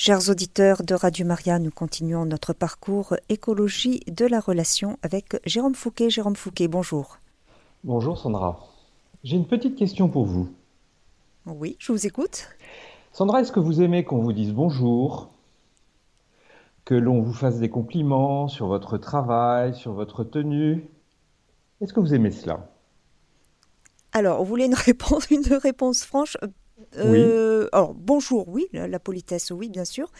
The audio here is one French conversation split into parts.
Chers auditeurs de Radio Maria, nous continuons notre parcours écologie de la relation avec Jérôme Fouquet. Jérôme Fouquet, bonjour. Bonjour Sandra. J'ai une petite question pour vous. Oui, je vous écoute. Sandra, est-ce que vous aimez qu'on vous dise bonjour? Que l'on vous fasse des compliments sur votre travail, sur votre tenue? Est-ce que vous aimez cela? Alors, vous voulez une réponse, une réponse franche? Euh, alors, bonjour, oui, la, politesse, oui, bien sûr.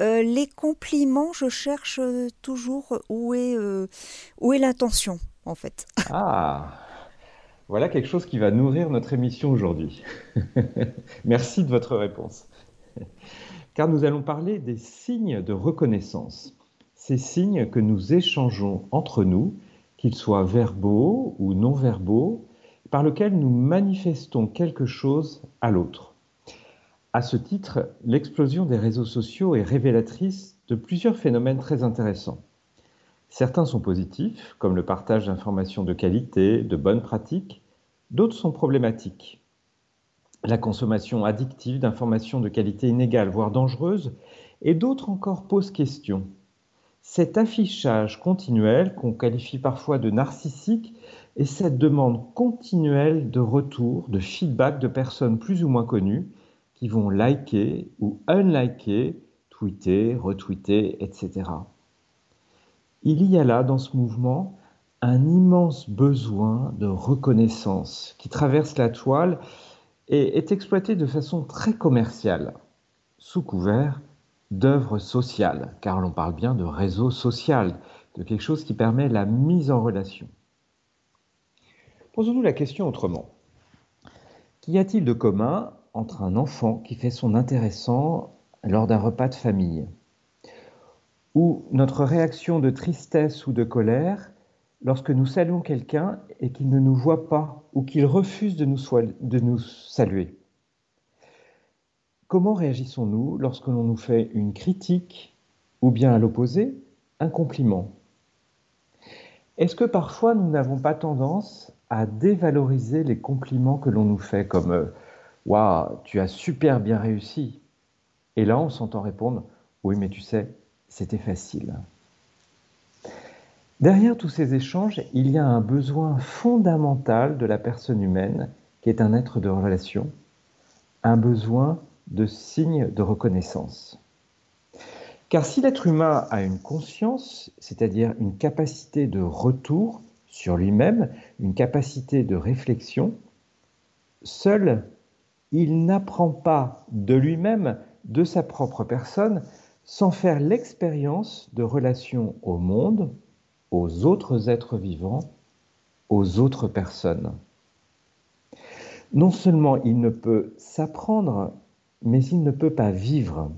Euh, les compliments, je cherche toujours où est, euh, où est l'intention, en fait. Ah, voilà quelque chose qui va nourrir notre émission aujourd'hui. Merci de votre réponse. Car nous allons parler des signes de reconnaissance. Ces signes que nous échangeons entre nous, qu'ils soient verbaux ou non verbaux, par lequel nous manifestons quelque chose à l'autre. À ce titre, l'explosion des réseaux sociaux est révélatrice de plusieurs phénomènes très intéressants. Certains sont positifs, comme le partage d'informations de qualité, de bonnes pratiques, d'autres sont problématiques. La consommation addictive d'informations de qualité inégale, voire dangereuse, et d'autres encore posent question. Cet affichage continuel, qu'on qualifie parfois de narcissique, et cette demande continuelle de retour, de feedback de personnes plus ou moins connues qui vont liker ou unliker, tweeter, retweeter, etc. Il y a là dans ce mouvement un immense besoin de reconnaissance qui traverse la toile et est exploité de façon très commerciale, sous couvert d'œuvres sociales, car l'on parle bien de réseau social, de quelque chose qui permet la mise en relation. Posons-nous la question autrement. Qu'y a-t-il de commun entre un enfant qui fait son intéressant lors d'un repas de famille. Ou notre réaction de tristesse ou de colère lorsque nous saluons quelqu'un et qu'il ne nous voit pas ou qu'il refuse de nous, de nous saluer. Comment réagissons-nous lorsque l'on nous fait une critique ou bien à l'opposé, un compliment? Est-ce que parfois nous n'avons pas tendance à dévaloriser les compliments que l'on nous fait, comme euh, Waouh, tu as super bien réussi. Et là, on s'entend répondre Oui, mais tu sais, c'était facile. Derrière tous ces échanges, il y a un besoin fondamental de la personne humaine, qui est un être de relation, un besoin de signe de reconnaissance. Car si l'être humain a une conscience, c'est-à-dire une capacité de retour, sur lui-même, une capacité de réflexion, seul il n'apprend pas de lui-même, de sa propre personne, sans faire l'expérience de relations au monde, aux autres êtres vivants, aux autres personnes. Non seulement il ne peut s'apprendre, mais il ne peut pas vivre.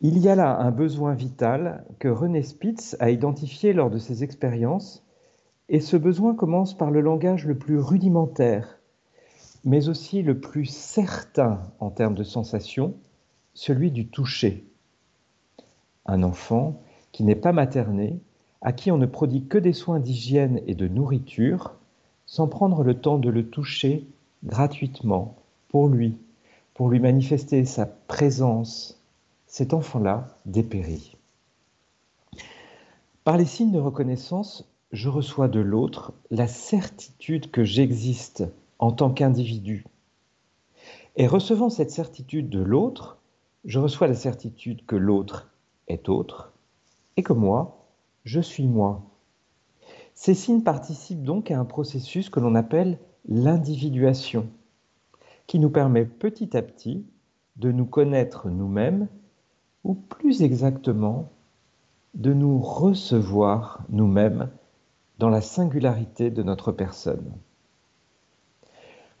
Il y a là un besoin vital que René Spitz a identifié lors de ses expériences et ce besoin commence par le langage le plus rudimentaire, mais aussi le plus certain en termes de sensation, celui du toucher. Un enfant qui n'est pas materné, à qui on ne prodigue que des soins d'hygiène et de nourriture, sans prendre le temps de le toucher gratuitement, pour lui, pour lui manifester sa présence, cet enfant-là dépérit. Par les signes de reconnaissance, je reçois de l'autre la certitude que j'existe en tant qu'individu. Et recevant cette certitude de l'autre, je reçois la certitude que l'autre est autre et que moi, je suis moi. Ces signes participent donc à un processus que l'on appelle l'individuation, qui nous permet petit à petit de nous connaître nous-mêmes, ou plus exactement, de nous recevoir nous-mêmes dans la singularité de notre personne.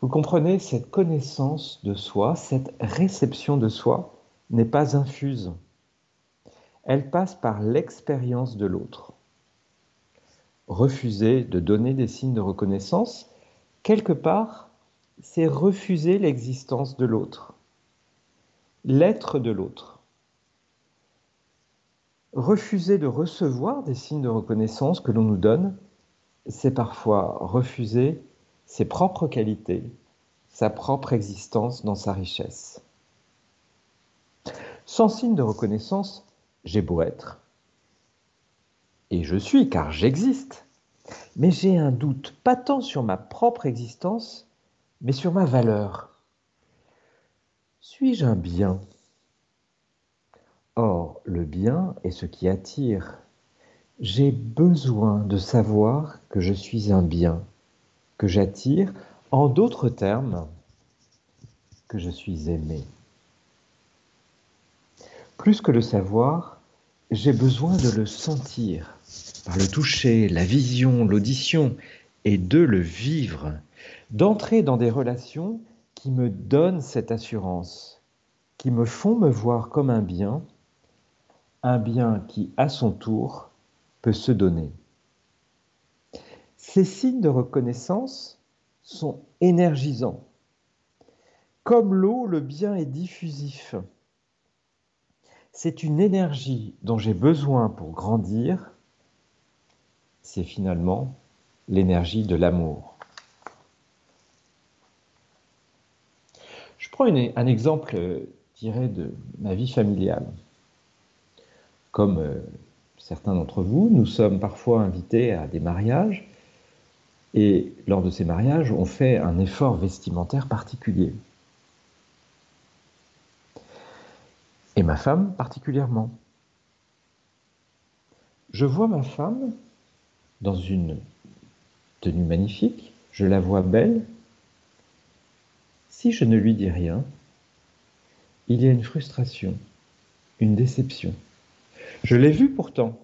Vous comprenez, cette connaissance de soi, cette réception de soi n'est pas infuse. Elle passe par l'expérience de l'autre. Refuser de donner des signes de reconnaissance, quelque part, c'est refuser l'existence de l'autre, l'être de l'autre. Refuser de recevoir des signes de reconnaissance que l'on nous donne, c'est parfois refuser ses propres qualités, sa propre existence dans sa richesse. Sans signe de reconnaissance, j'ai beau être, et je suis car j'existe, mais j'ai un doute pas tant sur ma propre existence, mais sur ma valeur. Suis-je un bien? Or, le bien est ce qui attire. J'ai besoin de savoir que je suis un bien, que j'attire, en d'autres termes, que je suis aimé. Plus que le savoir, j'ai besoin de le sentir, par le toucher, la vision, l'audition, et de le vivre, d'entrer dans des relations qui me donnent cette assurance, qui me font me voir comme un bien, un bien qui, à son tour, peut se donner. Ces signes de reconnaissance sont énergisants. Comme l'eau, le bien est diffusif. C'est une énergie dont j'ai besoin pour grandir. C'est finalement l'énergie de l'amour. Je prends un exemple euh, tiré de ma vie familiale. Comme euh, certains d'entre vous, nous sommes parfois invités à des mariages et lors de ces mariages, on fait un effort vestimentaire particulier. Et ma femme particulièrement. Je vois ma femme dans une tenue magnifique, je la vois belle. Si je ne lui dis rien, il y a une frustration, une déception. Je l'ai vue pourtant,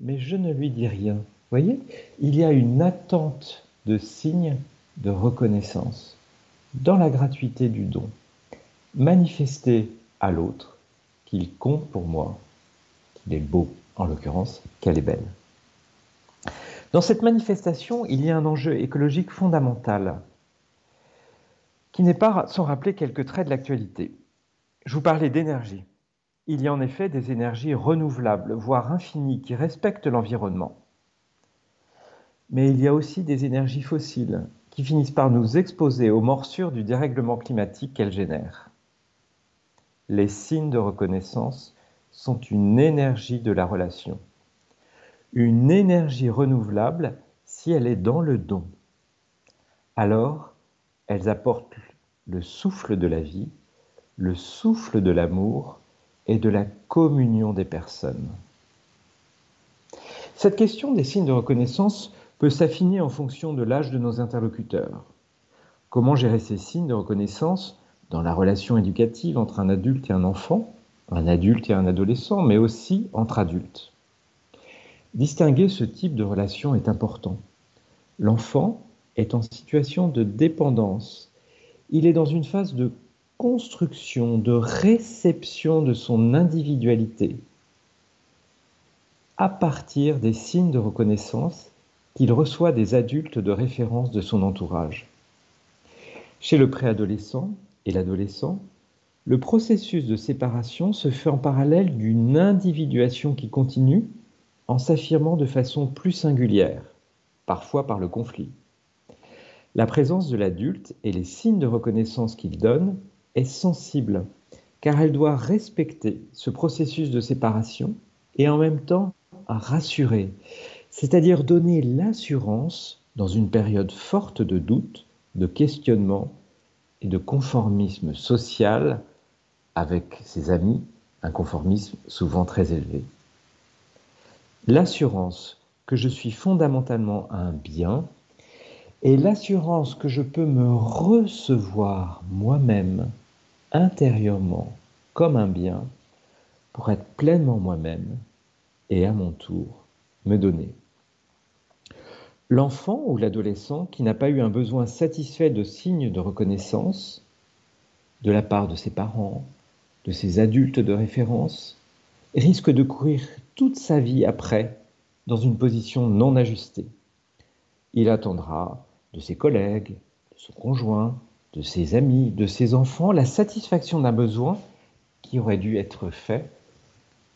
mais je ne lui dis rien. Voyez, il y a une attente de signes de reconnaissance dans la gratuité du don, manifester à l'autre qu'il compte pour moi, qu'il est beau en l'occurrence, qu'elle est belle. Dans cette manifestation, il y a un enjeu écologique fondamental qui n'est pas sans rappeler quelques traits de l'actualité. Je vous parlais d'énergie. Il y a en effet des énergies renouvelables, voire infinies, qui respectent l'environnement. Mais il y a aussi des énergies fossiles qui finissent par nous exposer aux morsures du dérèglement climatique qu'elles génèrent. Les signes de reconnaissance sont une énergie de la relation, une énergie renouvelable si elle est dans le don. Alors, elles apportent le souffle de la vie, le souffle de l'amour et de la communion des personnes. Cette question des signes de reconnaissance s'affiner en fonction de l'âge de nos interlocuteurs. Comment gérer ces signes de reconnaissance dans la relation éducative entre un adulte et un enfant, un adulte et un adolescent, mais aussi entre adultes? Distinguer ce type de relation est important. L'enfant est en situation de dépendance. Il est dans une phase de construction, de réception de son individualité à partir des signes de reconnaissance qu'il reçoit des adultes de référence de son entourage. Chez le préadolescent et l'adolescent, le processus de séparation se fait en parallèle d'une individuation qui continue en s'affirmant de façon plus singulière, parfois par le conflit. La présence de l'adulte et les signes de reconnaissance qu'il donne est sensible, car elle doit respecter ce processus de séparation et en même temps rassurer, c'est-à-dire donner l'assurance dans une période forte de doute, de questionnement et de conformisme social avec ses amis, un conformisme souvent très élevé. L'assurance que je suis fondamentalement un bien et l'assurance que je peux me recevoir moi-même intérieurement comme un bien pour être pleinement moi-même et à mon tour me donner. L'enfant ou l'adolescent qui n'a pas eu un besoin satisfait de signes de reconnaissance de la part de ses parents, de ses adultes de référence, risque de courir toute sa vie après dans une position non ajustée. Il attendra de ses collègues, de son conjoint, de ses amis, de ses enfants, la satisfaction d'un besoin qui aurait dû être fait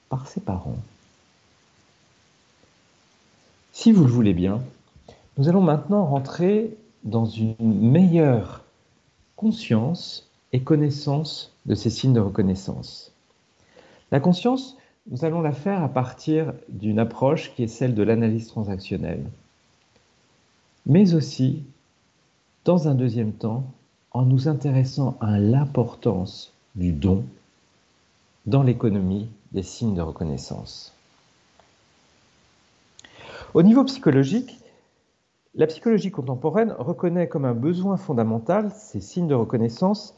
par ses parents. Si vous le voulez bien, nous allons maintenant rentrer dans une meilleure conscience et connaissance de ces signes de reconnaissance. La conscience, nous allons la faire à partir d'une approche qui est celle de l'analyse transactionnelle, mais aussi, dans un deuxième temps, en nous intéressant à l'importance du don dans l'économie des signes de reconnaissance. Au niveau psychologique, la psychologie contemporaine reconnaît comme un besoin fondamental ces signes de reconnaissance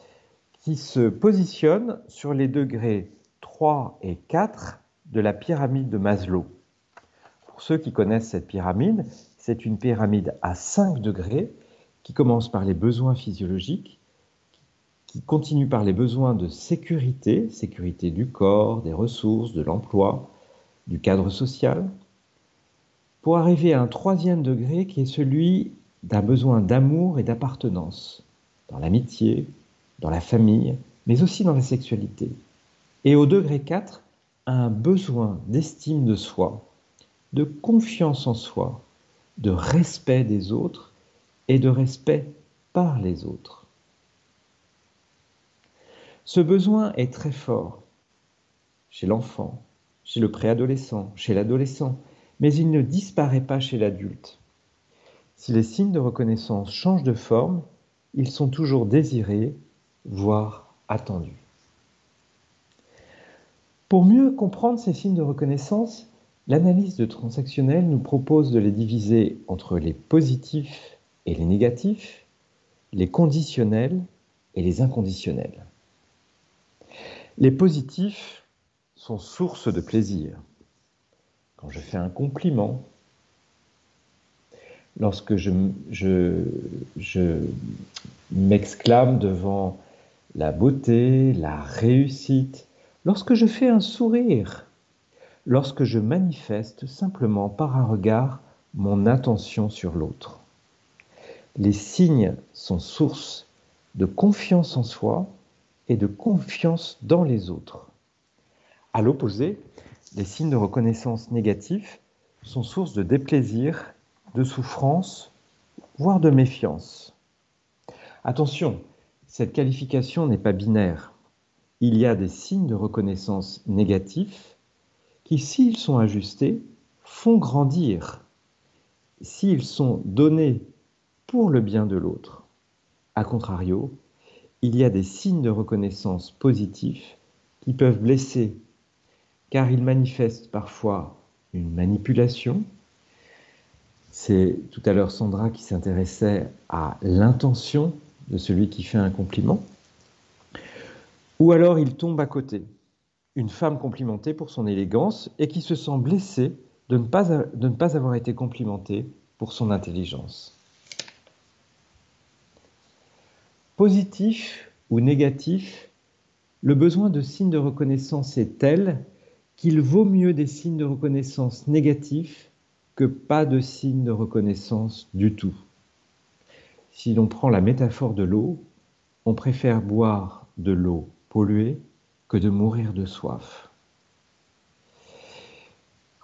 qui se positionnent sur les degrés 3 et 4 de la pyramide de Maslow. Pour ceux qui connaissent cette pyramide, c'est une pyramide à 5 degrés qui commence par les besoins physiologiques, qui continue par les besoins de sécurité, sécurité du corps, des ressources, de l'emploi, du cadre social, pour arriver à un troisième degré qui est celui d'un besoin d'amour et d'appartenance, dans l'amitié, dans la famille, mais aussi dans la sexualité. Et au degré 4, un besoin d'estime de soi, de confiance en soi, de respect des autres et de respect par les autres. Ce besoin est très fort chez l'enfant, chez le préadolescent, chez l'adolescent, mais il ne disparaît pas chez l'adulte. Si les signes de reconnaissance changent de forme, ils sont toujours désirés, voire attendus. Pour mieux comprendre ces signes de reconnaissance, l'analyse de transactionnel nous propose de les diviser entre les positifs et les négatifs, les conditionnels et les inconditionnels. Les positifs sont source de plaisir quand je fais un compliment, lorsque je, m'exclame devant la beauté, la réussite, lorsque je fais un sourire, lorsque je manifeste simplement par un regard mon attention sur l'autre. Les signes sont source de confiance en soi et de confiance dans les autres. À l'opposé, les signes de reconnaissance négatifs sont source de déplaisir, de souffrance, voire de méfiance. Attention, cette qualification n'est pas binaire. Il y a des signes de reconnaissance négatifs qui, s'ils sont ajustés, font grandir, s'ils sont donnés pour le bien de l'autre. A contrario, il y a des signes de reconnaissance positifs qui peuvent blesser car il manifeste parfois une manipulation. C'est tout à l'heure Sandra qui s'intéressait à l'intention de celui qui fait un compliment. Ou alors il tombe à côté. Une femme complimentée pour son élégance et qui se sent blessée de ne pas, avoir été complimentée pour son intelligence. Positif ou négatif, le besoin de signes de reconnaissance est tel qu'il vaut mieux des signes de reconnaissance négatifs que pas de signes de reconnaissance du tout. Si l'on prend la métaphore de l'eau, on préfère boire de l'eau polluée que de mourir de soif.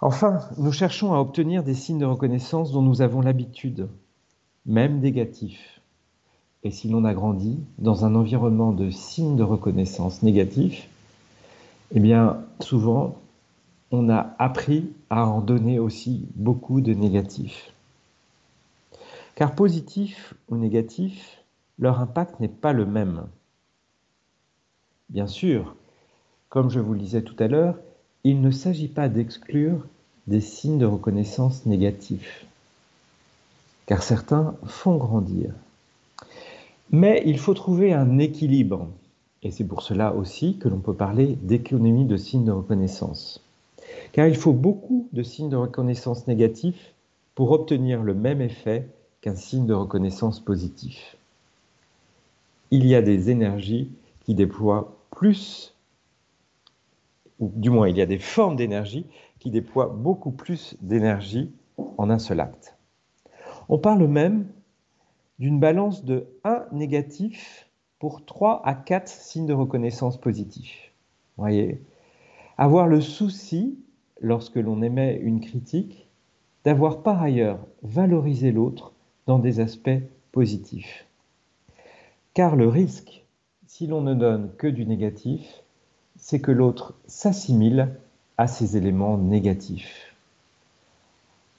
Enfin, nous cherchons à obtenir des signes de reconnaissance dont nous avons l'habitude, même négatifs. Et si l'on a grandi dans un environnement de signes de reconnaissance négatifs, eh bien, souvent, on a appris à en donner aussi beaucoup de négatifs. Car positif ou négatif, leur impact n'est pas le même. Bien sûr, comme je vous le disais tout à l'heure, il ne s'agit pas d'exclure des signes de reconnaissance négatifs, car certains font grandir. Mais il faut trouver un équilibre, et c'est pour cela aussi que l'on peut parler d'économie de signes de reconnaissance car il faut beaucoup de signes de reconnaissance négatifs pour obtenir le même effet qu'un signe de reconnaissance positif. Il y a des énergies qui déploient plus, ou du moins il y a des formes d'énergie qui déploient beaucoup plus d'énergie en un seul acte. On parle même d'une balance de 1 négatif pour 3 à 4 signes de reconnaissance positifs. Voyez Avoir le souci lorsque l'on émet une critique, d'avoir par ailleurs valorisé l'autre dans des aspects positifs. Car le risque, si l'on ne donne que du négatif, c'est que l'autre s'assimile à ces éléments négatifs.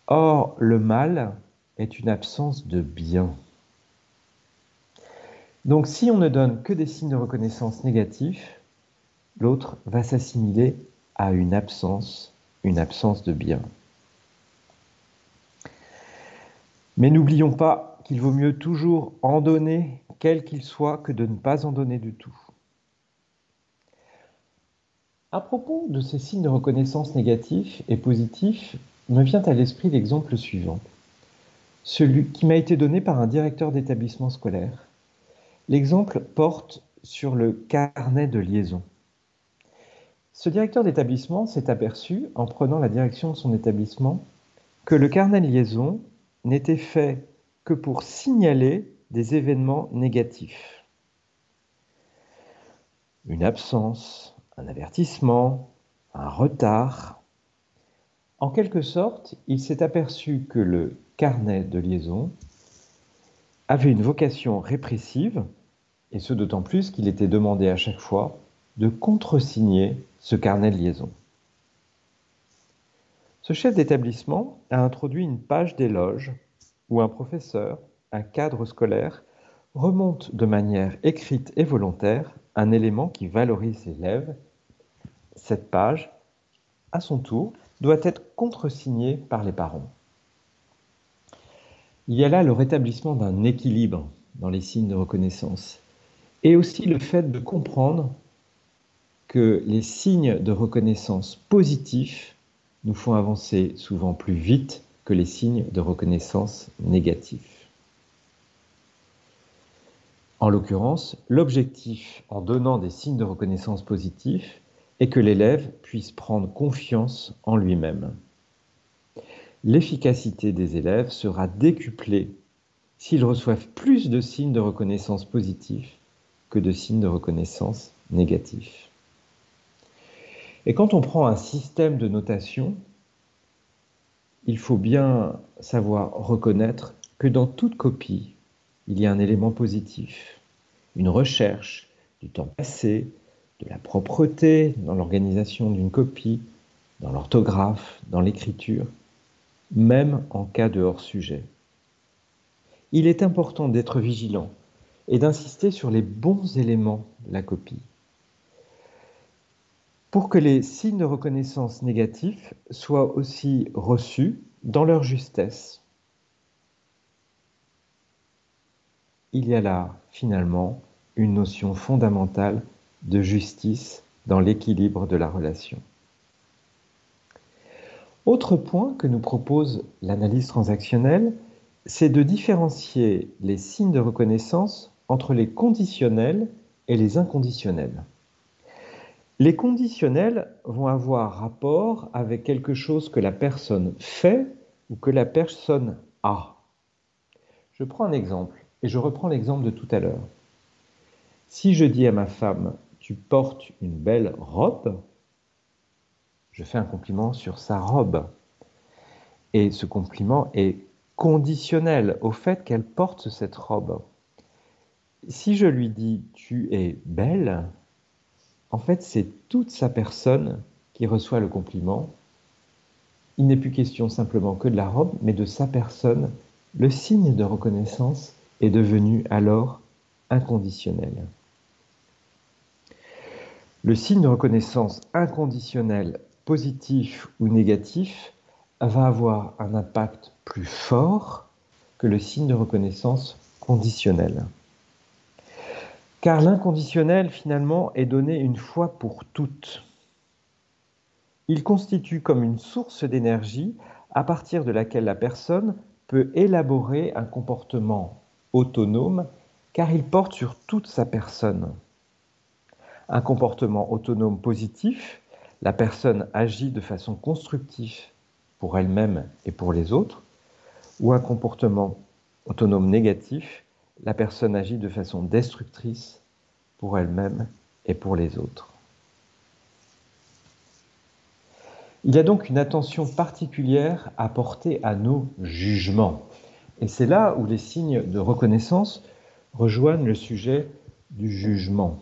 Or, le mal est une absence de bien. Donc si on ne donne que des signes de reconnaissance négatifs, l'autre va s'assimiler à une absence, une absence de bien. Mais n'oublions pas qu'il vaut mieux toujours en donner, quel qu'il soit, que de ne pas en donner du tout. À propos de ces signes de reconnaissance négatifs et positifs, me vient à l'esprit l'exemple suivant, celui qui m'a été donné par un directeur d'établissement scolaire. L'exemple porte sur le carnet de liaison. Ce directeur d'établissement s'est aperçu, en prenant la direction de son établissement, que le carnet de liaison n'était fait que pour signaler des événements négatifs. Une absence, un avertissement, un retard. En quelque sorte, il s'est aperçu que le carnet de liaison avait une vocation répressive, et ce d'autant plus qu'il était demandé à chaque fois de contresigner ce carnet de liaison. Ce chef d'établissement a introduit une page d'éloge où un professeur, un cadre scolaire, remonte de manière écrite et volontaire un élément qui valorise l'élève. Cette page, à son tour, doit être contresignée par les parents. Il y a là le rétablissement d'un équilibre dans les signes de reconnaissance et aussi le fait de comprendre que les signes de reconnaissance positifs nous font avancer souvent plus vite que les signes de reconnaissance négatifs. En l'occurrence, l'objectif en donnant des signes de reconnaissance positifs est que l'élève puisse prendre confiance en lui-même. L'efficacité des élèves sera décuplée s'ils reçoivent plus de signes de reconnaissance positifs que de signes de reconnaissance négatifs. Et quand on prend un système de notation, il faut bien savoir reconnaître que dans toute copie, il y a un élément positif, une recherche du temps passé, de la propreté dans l'organisation d'une copie, dans l'orthographe, dans l'écriture, même en cas de hors-sujet. Il est important d'être vigilant et d'insister sur les bons éléments de la copie pour que les signes de reconnaissance négatifs soient aussi reçus dans leur justesse. Il y a là, finalement, une notion fondamentale de justice dans l'équilibre de la relation. Autre point que nous propose l'analyse transactionnelle, c'est de différencier les signes de reconnaissance entre les conditionnels et les inconditionnels. Les conditionnels vont avoir rapport avec quelque chose que la personne fait ou que la personne a. Je prends un exemple et je reprends l'exemple de tout à l'heure. Si je dis à ma femme, tu portes une belle robe, je fais un compliment sur sa robe. Et ce compliment est conditionnel au fait qu'elle porte cette robe. Si je lui dis tu es belle, en fait, c'est toute sa personne qui reçoit le compliment. Il n'est plus question simplement que de la robe, mais de sa personne. Le signe de reconnaissance est devenu alors inconditionnel. Le signe de reconnaissance inconditionnel, positif ou négatif, va avoir un impact plus fort que le signe de reconnaissance conditionnel. Car l'inconditionnel, finalement, est donné une fois pour toutes. Il constitue comme une source d'énergie à partir de laquelle la personne peut élaborer un comportement autonome car il porte sur toute sa personne. Un comportement autonome positif, la personne agit de façon constructive pour elle-même et pour les autres, ou un comportement autonome négatif, la personne agit de façon destructrice pour elle-même et pour les autres. Il y a donc une attention particulière à porter à nos jugements. Et c'est là où les signes de reconnaissance rejoignent le sujet du jugement.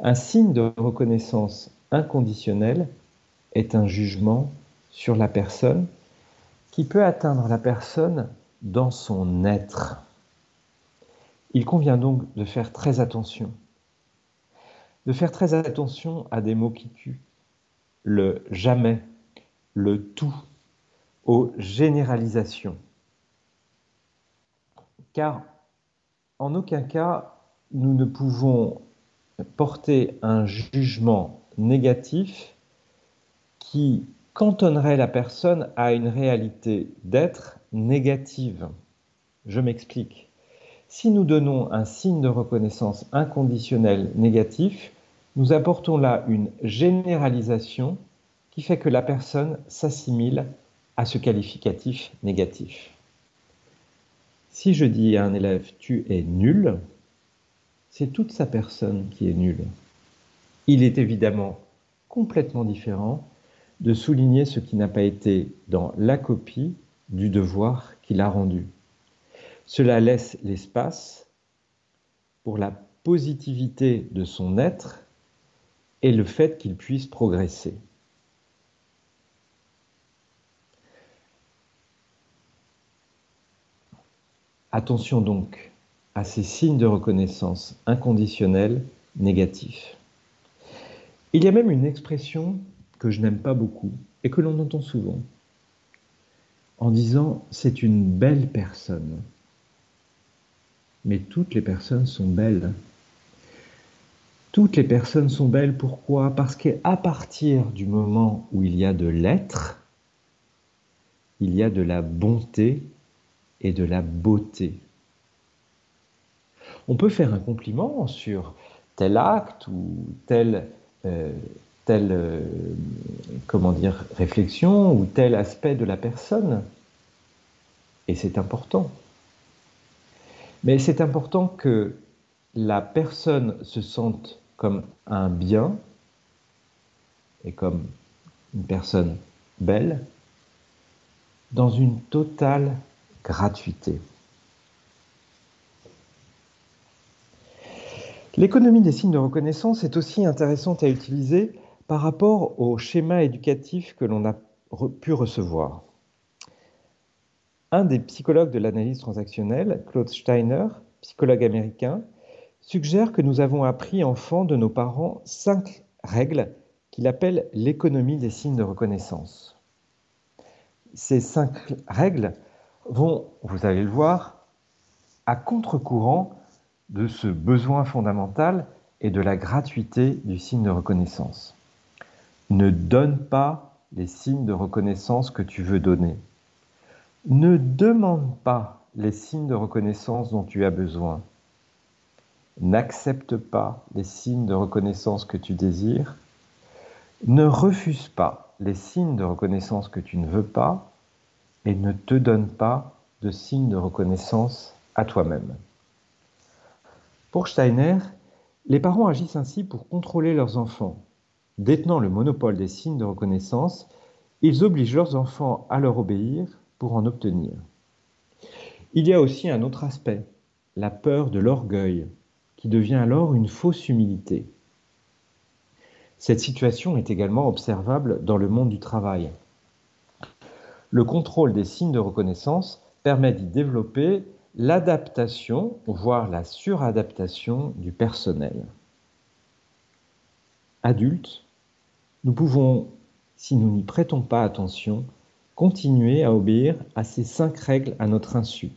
Un signe de reconnaissance inconditionnelle est un jugement sur la personne qui peut atteindre la personne dans son être. Il convient donc de faire très attention, de faire très attention à des mots qui tuent, le jamais, le tout, aux généralisations. Car en aucun cas nous ne pouvons porter un jugement négatif qui cantonnerait la personne à une réalité d'être négative. Je m'explique. Si nous donnons un signe de reconnaissance inconditionnel négatif, nous apportons là une généralisation qui fait que la personne s'assimile à ce qualificatif négatif. Si je dis à un élève tu es nul, c'est toute sa personne qui est nulle. Il est évidemment complètement différent de souligner ce qui n'a pas été dans la copie du devoir qu'il a rendu. Cela laisse l'espace pour la positivité de son être et le fait qu'il puisse progresser. Attention donc à ces signes de reconnaissance inconditionnels négatifs. Il y a même une expression que je n'aime pas beaucoup et que l'on entend souvent en disant c'est une belle personne. Mais toutes les personnes sont belles. Toutes les personnes sont belles, pourquoi? Parce qu'à partir du moment où il y a de l'être, il y a de la bonté et de la beauté. On peut faire un compliment sur tel acte ou tel, euh, telle euh, comment dire, réflexion ou tel aspect de la personne. Et c'est important. Mais c'est important que la personne se sente comme un bien et comme une personne belle dans une totale gratuité. L'économie des signes de reconnaissance est aussi intéressante à utiliser par rapport au schéma éducatif que l'on a pu recevoir. Un des psychologues de l'analyse transactionnelle, Claude Steiner, psychologue américain, suggère que nous avons appris enfant de nos parents cinq règles qu'il appelle l'économie des signes de reconnaissance. Ces cinq règles vont, vous allez le voir, à contre-courant de ce besoin fondamental et de la gratuité du signe de reconnaissance. Ne donne pas les signes de reconnaissance que tu veux donner. Ne demande pas les signes de reconnaissance dont tu as besoin. N'accepte pas les signes de reconnaissance que tu désires. Ne refuse pas les signes de reconnaissance que tu ne veux pas et ne te donne pas de signe de reconnaissance à toi-même. Pour Steiner, les parents agissent ainsi pour contrôler leurs enfants. Détenant le monopole des signes de reconnaissance, ils obligent leurs enfants à leur obéir pour en obtenir. Il y a aussi un autre aspect, la peur de l'orgueil, qui devient alors une fausse humilité. Cette situation est également observable dans le monde du travail. Le contrôle des signes de reconnaissance permet d'y développer l'adaptation, voire la suradaptation du personnel. Adultes, nous pouvons, si nous n'y prêtons pas attention, continuer à obéir à ces cinq règles à notre insu.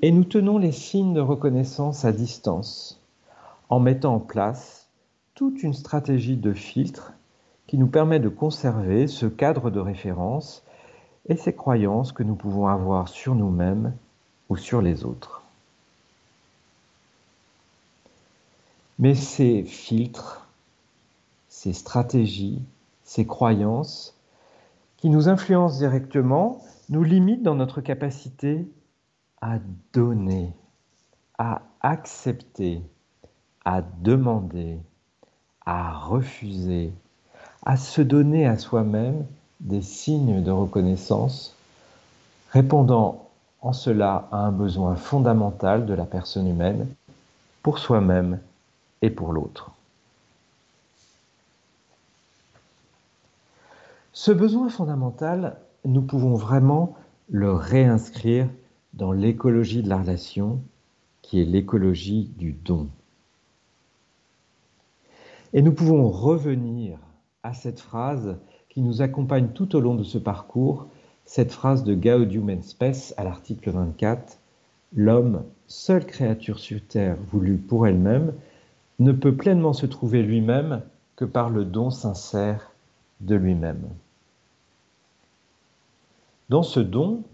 Et nous tenons les signes de reconnaissance à distance, en mettant en place toute une stratégie de filtre qui nous permet de conserver ce cadre de référence et ces croyances que nous pouvons avoir sur nous-mêmes ou sur les autres. Mais ces filtres, ces stratégies, ces croyances qui nous influencent directement nous limitent dans notre capacité à donner, à accepter, à demander, à refuser, à se donner à soi-même des signes de reconnaissance, répondant en cela à un besoin fondamental de la personne humaine pour soi-même et pour l'autre. Ce besoin fondamental, nous pouvons vraiment le réinscrire dans l'écologie de la relation, qui est l'écologie du don. Et nous pouvons revenir à cette phrase qui nous accompagne tout au long de ce parcours, cette phrase de Gaudium et Spes à l'article 24, L'homme, seule créature sur terre voulue pour elle-même, ne peut pleinement se trouver lui-même que par le don sincère de lui-même. Dans ce don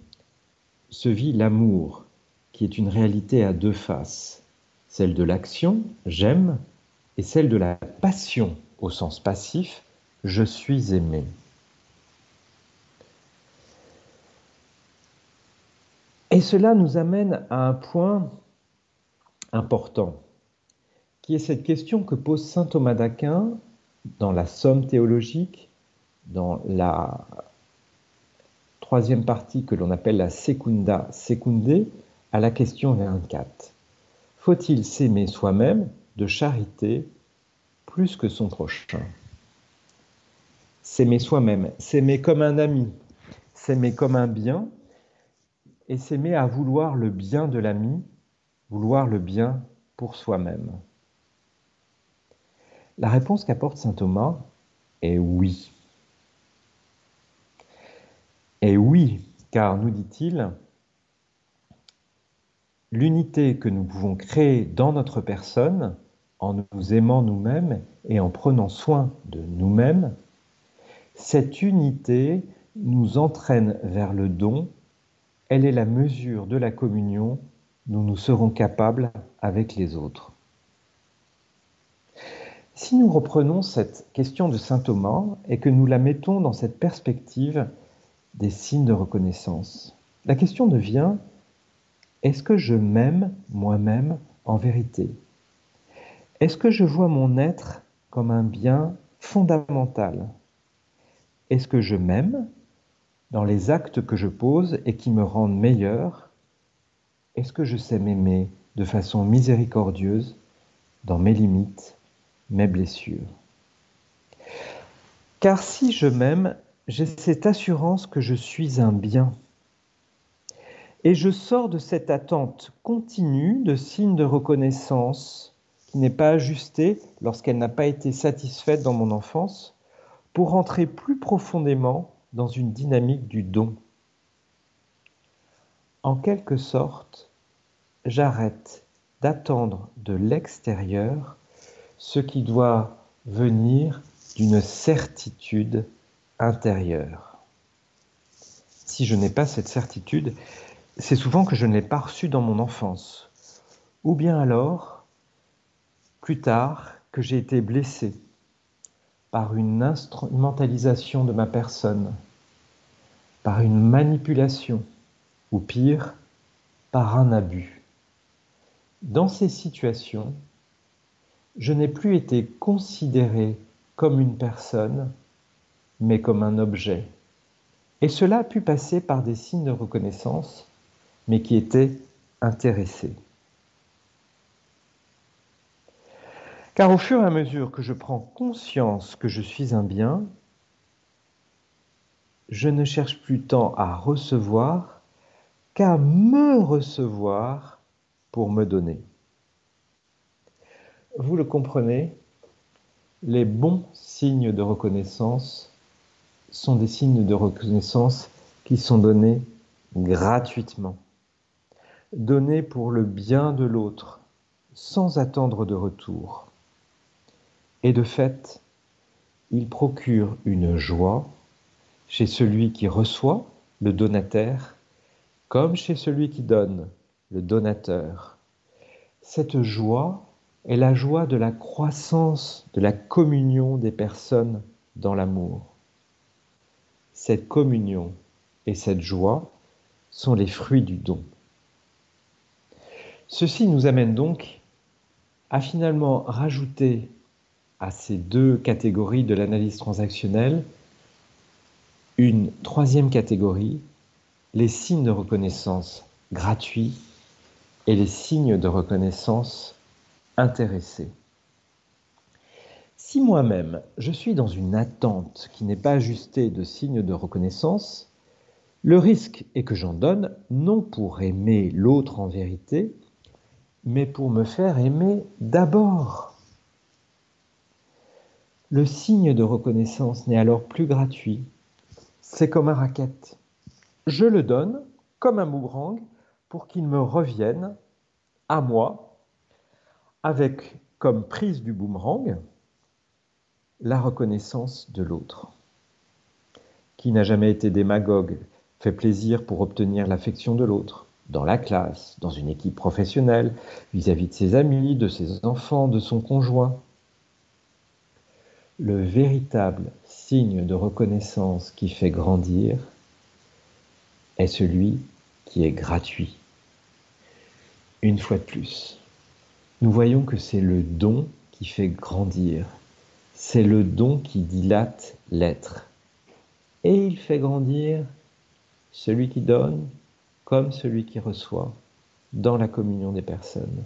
se vit l'amour, qui est une réalité à deux faces, celle de l'action, j'aime, et celle de la passion, au sens passif, je suis aimé. Et cela nous amène à un point important, qui est cette question que pose saint Thomas d'Aquin dans la Somme théologique, dans la partie que l'on appelle la secunda secundé, à la question 24. Faut-il s'aimer soi-même de charité plus que son prochain? S'aimer soi-même, s'aimer comme un ami, s'aimer comme un bien, et s'aimer à vouloir le bien de l'ami, vouloir le bien pour soi-même. La réponse qu'apporte saint Thomas est oui. Et oui, car nous dit-il, l'unité que nous pouvons créer dans notre personne, en nous aimant nous-mêmes et en prenant soin de nous-mêmes, cette unité nous entraîne vers le don, elle est la mesure de la communion dont nous serons capables avec les autres. Si nous reprenons cette question de Saint Thomas et que nous la mettons dans cette perspective des signes de reconnaissance. La question devient, est-ce que je m'aime moi-même en vérité? Est-ce que je vois mon être comme un bien fondamental? Est-ce que je m'aime dans les actes que je pose et qui me rendent meilleur? Est-ce que je sais m'aimer de façon miséricordieuse dans mes limites, mes blessures? Car si je m'aime, j'ai cette assurance que je suis un bien. Et je sors de cette attente continue de signes de reconnaissance qui n'est pas ajustée lorsqu'elle n'a pas été satisfaite dans mon enfance, pour rentrer plus profondément dans une dynamique du don. En quelque sorte, j'arrête d'attendre de l'extérieur ce qui doit venir d'une certitude intérieur. Si je n'ai pas cette certitude, c'est souvent que je ne l'ai pas reçue dans mon enfance. Ou bien alors, plus tard, que j'ai été blessé par une instrumentalisation de ma personne, par une manipulation, ou pire, par un abus. Dans ces situations, je n'ai plus été considéré comme une personne, mais comme un objet. Et cela a pu passer par des signes de reconnaissance, mais qui étaient intéressés. Car au fur et à mesure que je prends conscience que je suis un bien, je ne cherche plus tant à recevoir qu'à me recevoir pour me donner. Vous le comprenez, les bons signes de reconnaissance sont des signes de reconnaissance qui sont donnés gratuitement, donnés pour le bien de l'autre, sans attendre de retour. Et de fait, ils procurent une joie chez celui qui reçoit, le donataire, comme chez celui qui donne, le donateur. Cette joie est la joie de la croissance, de la communion des personnes dans l'amour cette communion et cette joie sont les fruits du don. Ceci nous amène donc à finalement rajouter à ces deux catégories de l'analyse transactionnelle une troisième catégorie, les signes de reconnaissance gratuits et les signes de reconnaissance intéressés. Si moi-même, je suis dans une attente qui n'est pas ajustée de signes de reconnaissance, le risque est que j'en donne non pour aimer l'autre en vérité, mais pour me faire aimer d'abord. Le signe de reconnaissance n'est alors plus gratuit, c'est comme un racket. Je le donne comme un boomerang pour qu'il me revienne à moi avec comme prise du boomerang la reconnaissance de l'autre. Qui n'a jamais été démagogue, fait plaisir pour obtenir l'affection de l'autre, dans la classe, dans une équipe professionnelle, vis-à-vis de ses amis, de ses enfants, de son conjoint. Le véritable signe de reconnaissance qui fait grandir est celui qui est gratuit. Une fois de plus, nous voyons que c'est le don qui fait grandir c'est le don qui dilate l'être. Et il fait grandir celui qui donne comme celui qui reçoit dans la communion des personnes.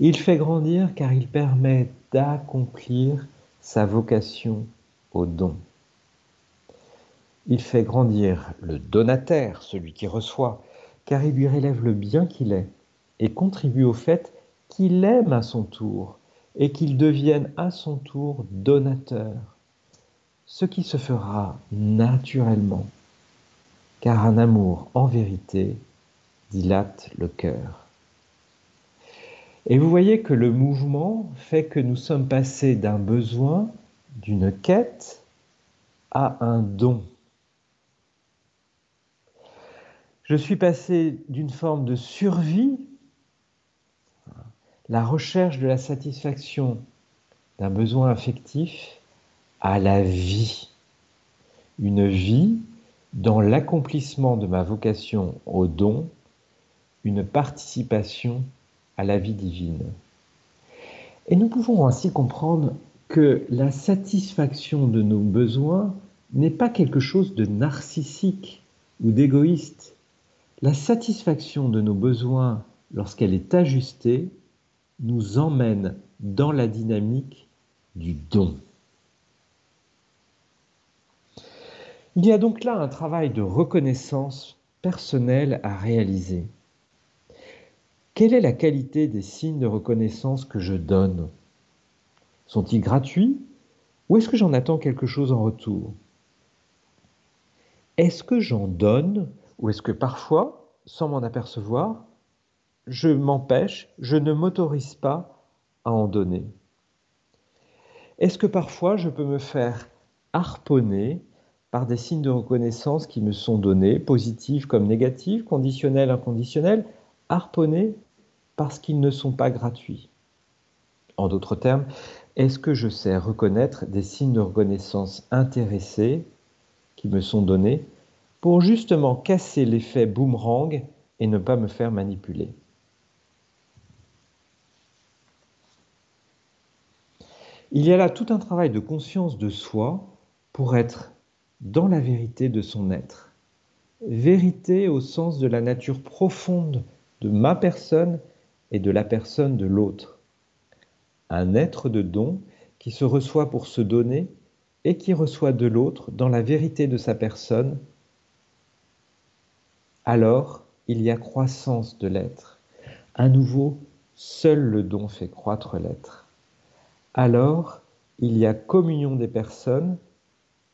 Il fait grandir car il permet d'accomplir sa vocation au don. Il fait grandir le donataire, celui qui reçoit, car il lui relève le bien qu'il est et contribue au fait qu'il aime à son tour et qu'il devienne à son tour donateur, ce qui se fera naturellement, car un amour en vérité dilate le cœur. Et vous voyez que le mouvement fait que nous sommes passés d'un besoin, d'une quête, à un don. Je suis passé d'une forme de survie la recherche de la satisfaction d'un besoin affectif à la vie. Une vie dans l'accomplissement de ma vocation au don, une participation à la vie divine. Et nous pouvons ainsi comprendre que la satisfaction de nos besoins n'est pas quelque chose de narcissique ou d'égoïste. La satisfaction de nos besoins, lorsqu'elle est ajustée, nous emmène dans la dynamique du don. Il y a donc là un travail de reconnaissance personnelle à réaliser. Quelle est la qualité des signes de reconnaissance que je donne? Sont-ils gratuits ou est-ce que j'en attends quelque chose en retour? Est-ce que j'en donne ou est-ce que parfois, sans m'en apercevoir, je m'empêche, je ne m'autorise pas à en donner. Est-ce que parfois je peux me faire harponner par des signes de reconnaissance qui me sont donnés, positifs comme négatifs, conditionnels, inconditionnels, harponner parce qu'ils ne sont pas gratuits? En d'autres termes, est-ce que je sais reconnaître des signes de reconnaissance intéressés qui me sont donnés pour justement casser l'effet boomerang et ne pas me faire manipuler? Il y a là tout un travail de conscience de soi pour être dans la vérité de son être. Vérité au sens de la nature profonde de ma personne et de la personne de l'autre. Un être de don qui se reçoit pour se donner et qui reçoit de l'autre dans la vérité de sa personne. Alors, il y a croissance de l'être. À nouveau, seul le don fait croître l'être alors il y a communion des personnes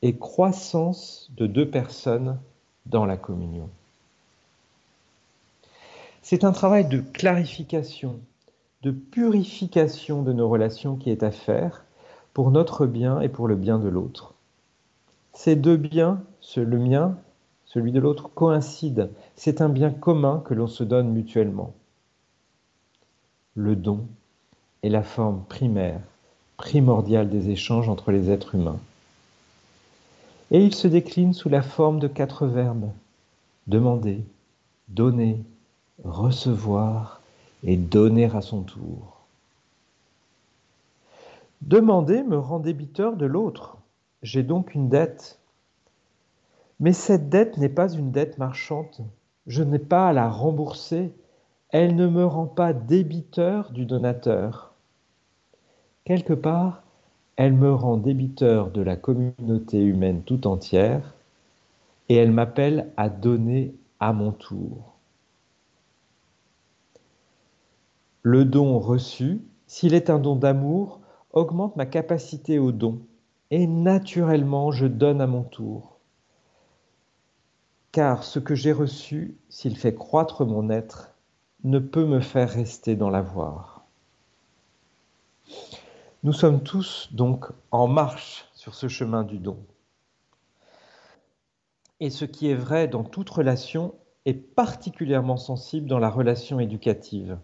et croissance de deux personnes dans la communion. C'est un travail de clarification, de purification de nos relations qui est à faire pour notre bien et pour le bien de l'autre. Ces deux biens, le mien, celui de l'autre, coïncident. C'est un bien commun que l'on se donne mutuellement. Le don est la forme primaire primordial des échanges entre les êtres humains. Et il se décline sous la forme de quatre verbes demander, donner, recevoir et donner à son tour. Demander me rend débiteur de l'autre. J'ai donc une dette. Mais cette dette n'est pas une dette marchande. Je n'ai pas à la rembourser. Elle ne me rend pas débiteur du donateur quelque part, elle me rend débiteur de la communauté humaine tout entière et elle m'appelle à donner à mon tour. Le don reçu, s'il est un don d'amour, augmente ma capacité au don et naturellement je donne à mon tour. Car ce que j'ai reçu, s'il fait croître mon être, ne peut me faire rester dans l'avoir. Nous sommes tous donc en marche sur ce chemin du don. Et ce qui est vrai dans toute relation est particulièrement sensible dans la relation éducative,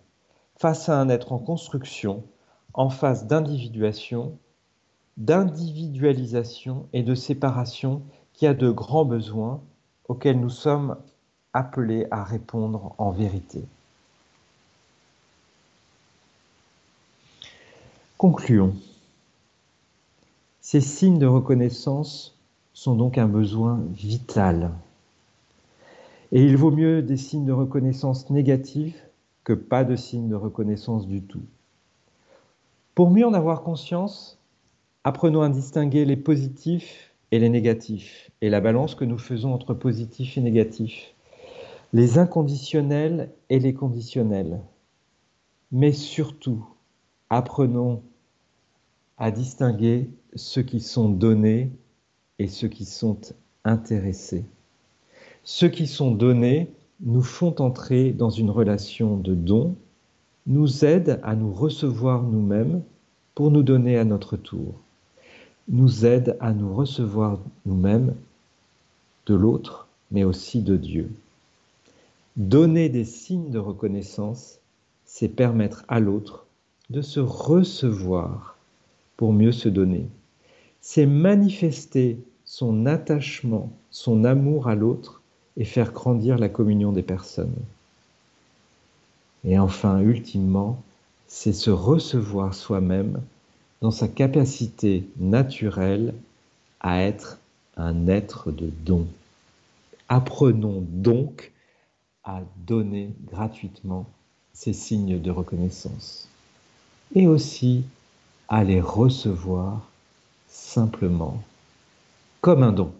face à un être en construction, en phase d'individuation, d'individualisation et de séparation qui a de grands besoins auxquels nous sommes appelés à répondre en vérité. Concluons. Ces signes de reconnaissance sont donc un besoin vital. Et il vaut mieux des signes de reconnaissance négatifs que pas de signes de reconnaissance du tout. Pour mieux en avoir conscience, apprenons à distinguer les positifs et les négatifs, et la balance que nous faisons entre positifs et négatifs, les inconditionnels et les conditionnels. Mais surtout, apprenons à distinguer ceux qui sont donnés et ceux qui sont intéressés. Ceux qui sont donnés nous font entrer dans une relation de don, nous aident à nous recevoir nous-mêmes pour nous donner à notre tour, nous aident à nous recevoir nous-mêmes de l'autre, mais aussi de Dieu. Donner des signes de reconnaissance, c'est permettre à l'autre de se recevoir pour mieux se donner. C'est manifester son attachement, son amour à l'autre et faire grandir la communion des personnes. Et enfin, ultimement, c'est se recevoir soi-même dans sa capacité naturelle à être un être de don. Apprenons donc à donner gratuitement ces signes de reconnaissance et aussi à les recevoir simplement comme un don.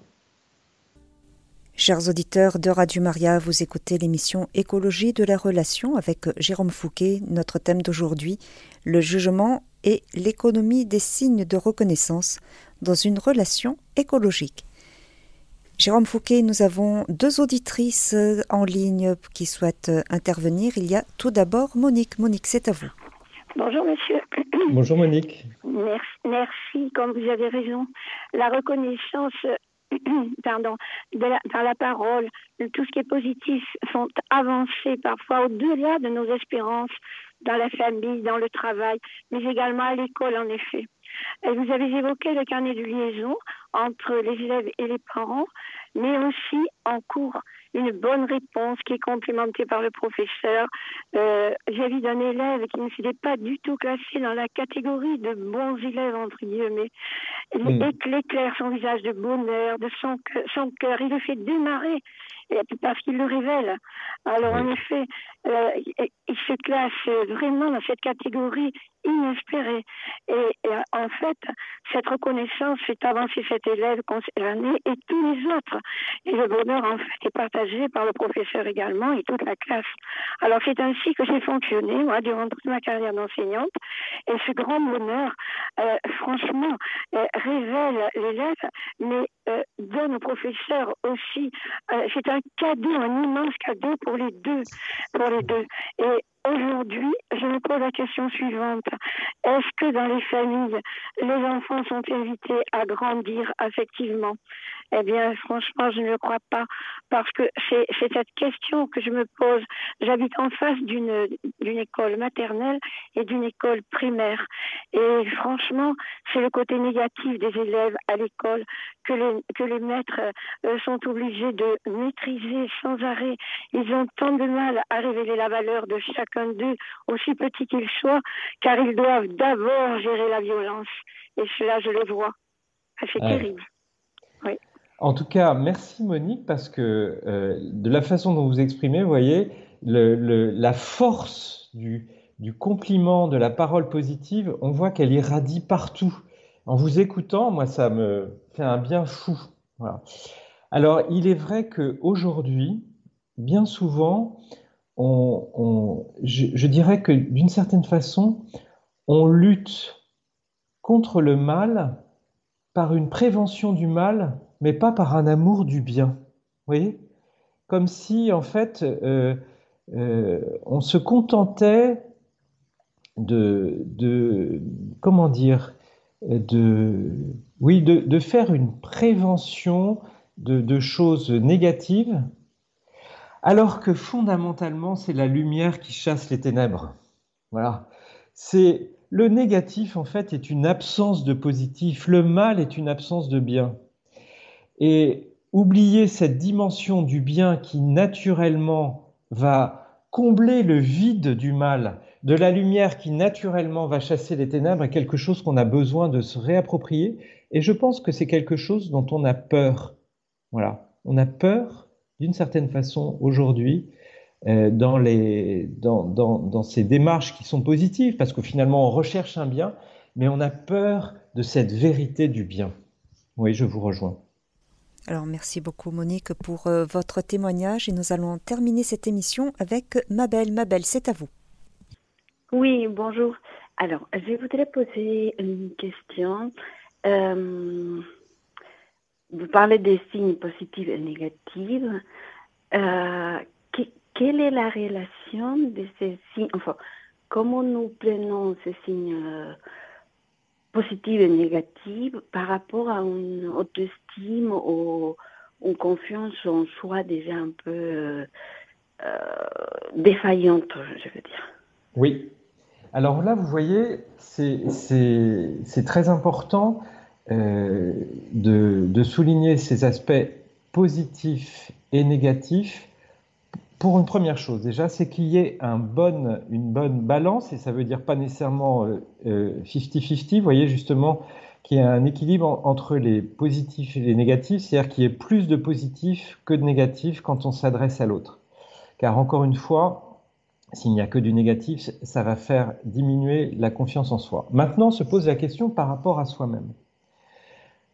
Chers auditeurs de Radio Maria, vous écoutez l'émission Écologie de la relation avec Jérôme Fouquet. Notre thème d'aujourd'hui, le jugement et l'économie des signes de reconnaissance dans une relation écologique. Jérôme Fouquet, nous avons deux auditrices en ligne qui souhaitent intervenir. Il y a tout d'abord Monique. Monique, c'est à vous. Bonjour monsieur. Bonjour Monique. Merci, comme vous avez raison. La reconnaissance pardon, dans la parole, tout ce qui est positif sont avancés parfois au-delà de nos espérances dans la famille, dans le travail, mais également à l'école en effet. Et vous avez évoqué le carnet de liaison entre les élèves et les parents, mais aussi en cours une bonne réponse qui est complémentée par le professeur. Euh, J'ai vu d'un élève qui ne s'était pas du tout classé dans la catégorie de bons élèves, entre guillemets. Il mm. éclaire son visage de bonheur, de son, son cœur. Il le fait démarrer parce qu'il le révèle. Alors, en effet, euh, il se classe vraiment dans cette catégorie inespérée. Et, en fait, cette reconnaissance fait avancer cet élève concerné et tous les autres. Et le bonheur, en fait, est partagé par le professeur également et toute la classe. Alors, c'est ainsi que j'ai fonctionné, moi, durant toute ma carrière d'enseignante. Et ce grand bonheur, euh, franchement, euh, révèle l'élève, mais donne au professeur aussi. c'est un cadeau, un immense cadeau pour les deux, pour les deux. Et aujourd'hui, je me pose la question suivante. Est-ce que dans les familles, les enfants sont invités à grandir affectivement? Eh bien, franchement, je ne le crois pas parce que c'est cette question que je me pose. J'habite en face d'une école maternelle et d'une école primaire. Et franchement, c'est le côté négatif des élèves à l'école que les, maîtres euh, sont obligés de maîtriser sans arrêt. Ils ont tant de mal à révéler la valeur de chacun d'eux, aussi petit qu'il soit, car ils doivent d'abord gérer la violence. Et cela, je le vois. C'est terrible. Oui. En tout cas, merci Monique, parce que euh, de la façon dont vous exprimez, vous voyez, la force du, compliment, de la parole positive, on voit qu'elle irradie partout. En vous écoutant, moi, ça me fait un bien fou. Alors, il est vrai qu'aujourd'hui, bien souvent, je, dirais que d'une certaine façon, on lutte contre le mal par une prévention du mal, mais pas par un amour du bien. Vous voyez? Comme si, en fait, euh, euh, on se contentait de, de comment dire, de, oui, de, faire une prévention de, choses négatives, alors que fondamentalement, c'est la lumière qui chasse les ténèbres. Voilà. C'est le négatif, en fait, est une absence de positif. Le mal est une absence de bien. Et oublier cette dimension du bien qui naturellement va combler le vide du mal, de la lumière qui naturellement va chasser les ténèbres, est quelque chose qu'on a besoin de se réapproprier. Et je pense que c'est quelque chose dont on a peur. Voilà. On a peur, d'une certaine façon, aujourd'hui, euh, dans, les, dans, dans, dans, ces démarches qui sont positives, parce que finalement, on recherche un bien, mais on a peur de cette vérité du bien. Oui, je vous rejoins. Alors merci beaucoup Monique pour euh, votre témoignage et nous allons terminer cette émission avec Mabel. Mabel, c'est à vous. Oui, bonjour. Alors, je voudrais poser une question. Euh, vous parlez des signes positifs et négatifs. Euh, quelle est la relation de ces signes? Enfin, comment nous prenons ces signes euh, positifs et négatifs par rapport à une autoestime ou une confiance en soi déjà un peu euh, défaillante, je veux dire? Oui. Alors là, vous voyez, c'est très important euh, de, souligner ces aspects positifs et négatifs pour une première chose. Déjà, c'est qu'il y ait une bonne balance, et ça veut dire pas nécessairement 50-50, euh, euh, vous voyez justement qu'il y ait un équilibre entre les positifs et les négatifs, c'est-à-dire qu'il y ait plus de positifs que de négatifs quand on s'adresse à l'autre. Car encore une fois, s'il n'y a que du négatif, ça va faire diminuer la confiance en soi. Maintenant, se pose la question par rapport à soi-même.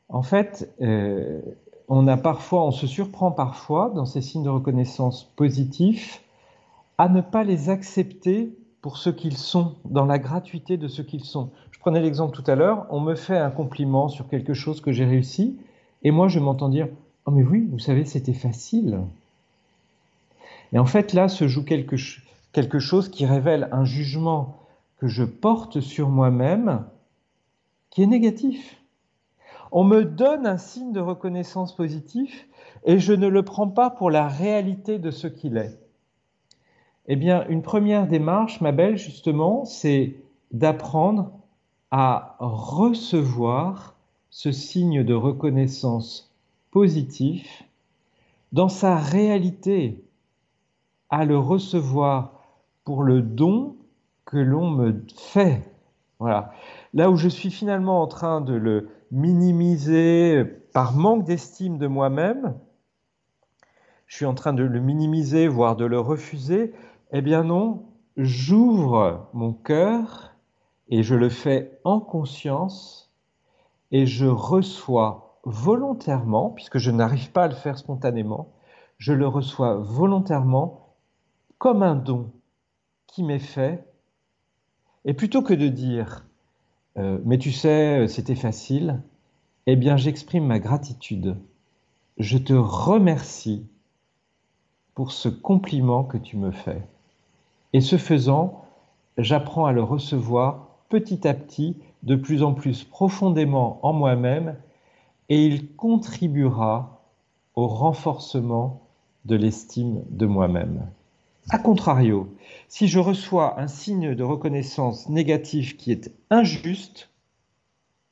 En fait, euh, on a parfois, on se surprend parfois dans ces signes de reconnaissance positifs à ne pas les accepter pour ce qu'ils sont, dans la gratuité de ce qu'ils sont. Je prenais l'exemple tout à l'heure, on me fait un compliment sur quelque chose que j'ai réussi, et moi je m'entends dire Oh, mais oui, vous savez, c'était facile. Et en fait, là se joue quelque, quelque chose qui révèle un jugement que je porte sur moi-même qui est négatif. On me donne un signe de reconnaissance positif et je ne le prends pas pour la réalité de ce qu'il est. Eh bien, une première démarche, ma belle, justement, c'est d'apprendre à recevoir ce signe de reconnaissance positif dans sa réalité, à le recevoir pour le don que l'on me fait. Voilà. Là où je suis finalement en train de le minimiser par manque d'estime de moi-même, je suis en train de le minimiser, voire de le refuser, eh bien non, j'ouvre mon cœur et je le fais en conscience et je reçois volontairement, puisque je n'arrive pas à le faire spontanément, je le reçois volontairement comme un don qui m'est fait. Et plutôt que de dire euh, mais tu sais, c'était facile, eh bien j'exprime ma gratitude. Je te remercie pour ce compliment que tu me fais. Et ce faisant, j'apprends à le recevoir petit à petit, de plus en plus profondément en moi-même, et il contribuera au renforcement de l'estime de moi-même. A contrario, si je reçois un signe de reconnaissance négatif qui est injuste,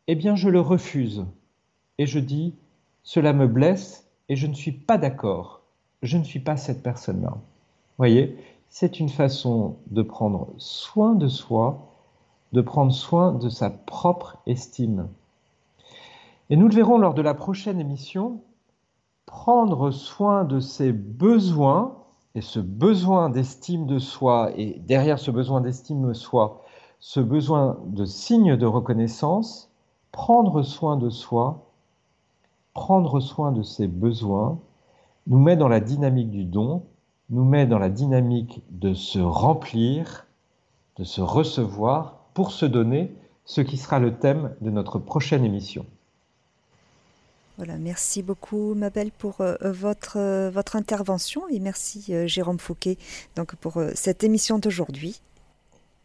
eh bien je le refuse et je dis cela me blesse et je ne suis pas d'accord. Je ne suis pas cette personne-là. Voyez, c'est une façon de prendre soin de soi, de prendre soin de sa propre estime. Et nous le verrons lors de la prochaine émission, prendre soin de ses besoins et ce besoin d'estime de soi, et derrière ce besoin d'estime de soi, ce besoin de signe de reconnaissance, prendre soin de soi, prendre soin de ses besoins, nous met dans la dynamique du don, nous met dans la dynamique de se remplir, de se recevoir pour se donner, ce qui sera le thème de notre prochaine émission. Voilà, merci beaucoup Mabel pour euh, votre, euh, votre intervention et merci euh, Jérôme Fouquet donc, pour cette émission d'aujourd'hui.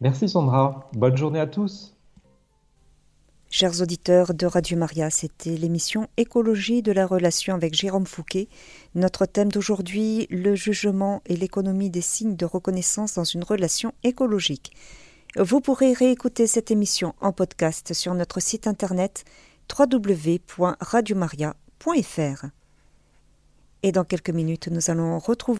Merci Sandra, bonne journée à tous. Chers auditeurs de Radio Maria, c'était l'émission Écologie de la relation avec Jérôme Fouquet. Notre thème d'aujourd'hui, le jugement et l'économie des signes de reconnaissance dans une relation écologique. Vous pourrez réécouter cette émission en podcast sur notre site internet www.radiomaria.fr. Et dans quelques minutes, nous allons retrouver